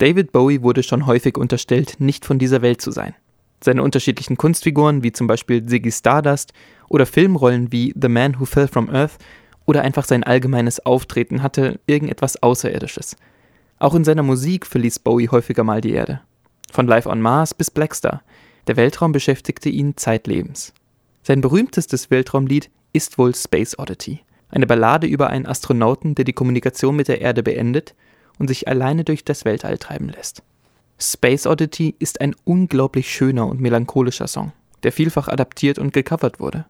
David Bowie wurde schon häufig unterstellt, nicht von dieser Welt zu sein. Seine unterschiedlichen Kunstfiguren, wie zum Beispiel Ziggy Stardust oder Filmrollen wie The Man Who Fell from Earth oder einfach sein allgemeines Auftreten hatte irgendetwas Außerirdisches. Auch in seiner Musik verließ Bowie häufiger mal die Erde. Von Live on Mars bis Blackstar. Der Weltraum beschäftigte ihn zeitlebens. Sein berühmtestes Weltraumlied ist wohl Space Oddity, eine Ballade über einen Astronauten, der die Kommunikation mit der Erde beendet und sich alleine durch das Weltall treiben lässt. Space Oddity ist ein unglaublich schöner und melancholischer Song, der vielfach adaptiert und gecovert wurde.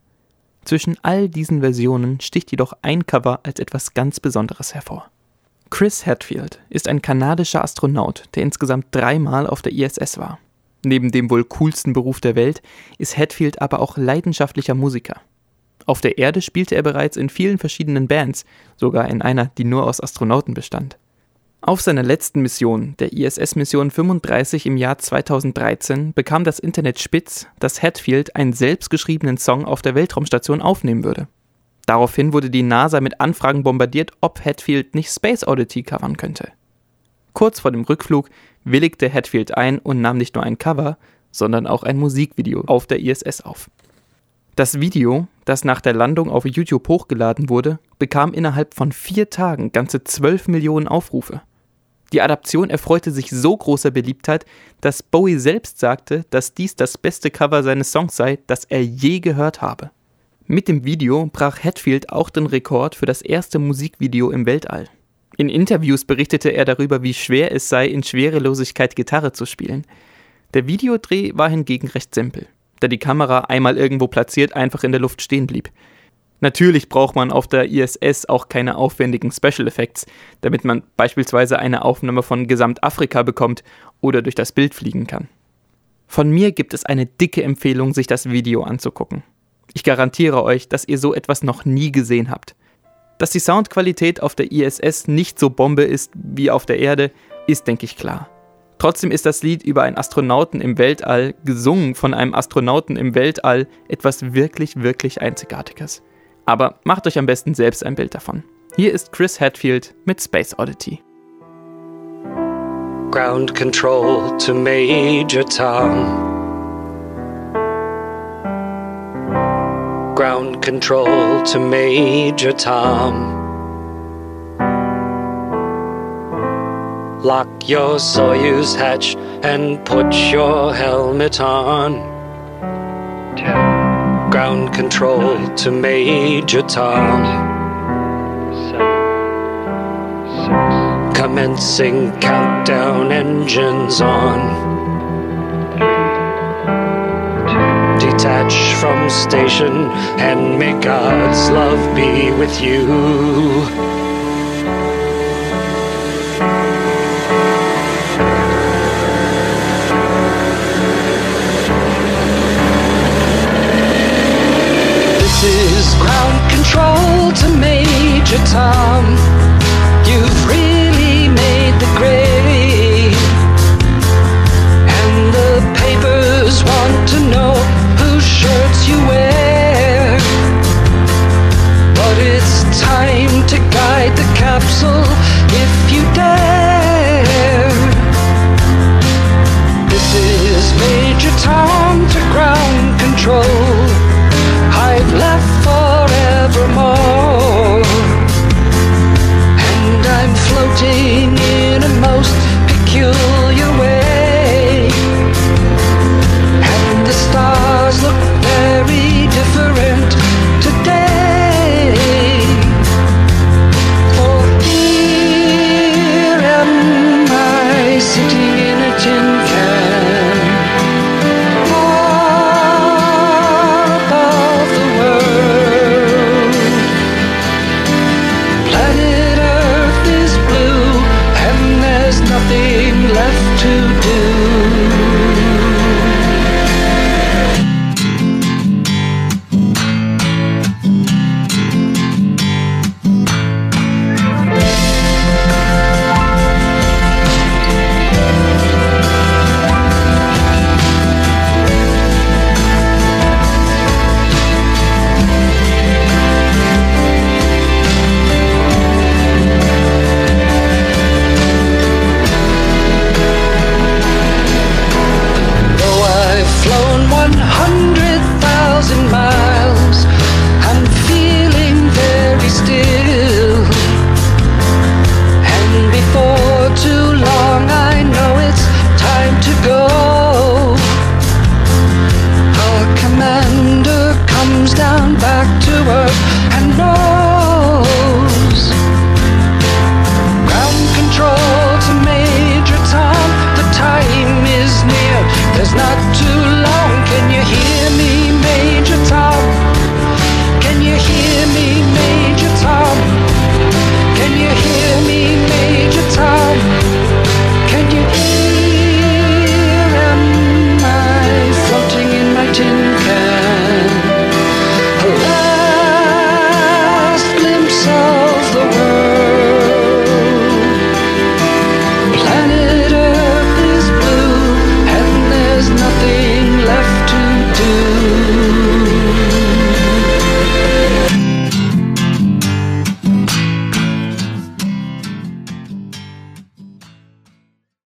Zwischen all diesen Versionen sticht jedoch ein Cover als etwas ganz Besonderes hervor. Chris Hadfield ist ein kanadischer Astronaut, der insgesamt dreimal auf der ISS war. Neben dem wohl coolsten Beruf der Welt ist Hadfield aber auch leidenschaftlicher Musiker. Auf der Erde spielte er bereits in vielen verschiedenen Bands, sogar in einer, die nur aus Astronauten bestand. Auf seiner letzten Mission, der ISS-Mission 35 im Jahr 2013, bekam das Internet spitz, dass Hatfield einen selbstgeschriebenen Song auf der Weltraumstation aufnehmen würde. Daraufhin wurde die NASA mit Anfragen bombardiert, ob Hatfield nicht Space Oddity covern könnte. Kurz vor dem Rückflug willigte Hatfield ein und nahm nicht nur ein Cover, sondern auch ein Musikvideo auf der ISS auf. Das Video, das nach der Landung auf YouTube hochgeladen wurde, bekam innerhalb von vier Tagen ganze 12 Millionen Aufrufe. Die Adaption erfreute sich so großer Beliebtheit, dass Bowie selbst sagte, dass dies das beste Cover seines Songs sei, das er je gehört habe. Mit dem Video brach Hatfield auch den Rekord für das erste Musikvideo im Weltall. In Interviews berichtete er darüber, wie schwer es sei, in Schwerelosigkeit Gitarre zu spielen. Der Videodreh war hingegen recht simpel, da die Kamera einmal irgendwo platziert einfach in der Luft stehen blieb. Natürlich braucht man auf der ISS auch keine aufwendigen Special Effects, damit man beispielsweise eine Aufnahme von Gesamtafrika bekommt oder durch das Bild fliegen kann. Von mir gibt es eine dicke Empfehlung, sich das Video anzugucken. Ich garantiere euch, dass ihr so etwas noch nie gesehen habt. Dass die Soundqualität auf der ISS nicht so Bombe ist wie auf der Erde, ist, denke ich, klar. Trotzdem ist das Lied über einen Astronauten im Weltall, gesungen von einem Astronauten im Weltall, etwas wirklich, wirklich Einzigartiges. Aber macht euch am besten selbst ein Bild davon. Hier ist Chris Hadfield mit Space Oddity. Ground Control to Major Tom. Ground Control to Major Tom. Lock your Soyuz hatch and put your helmet on. Ten. Ground control to Major Tom. Commencing countdown engines on. Detach from station and may God's love be with you. To Major Tom.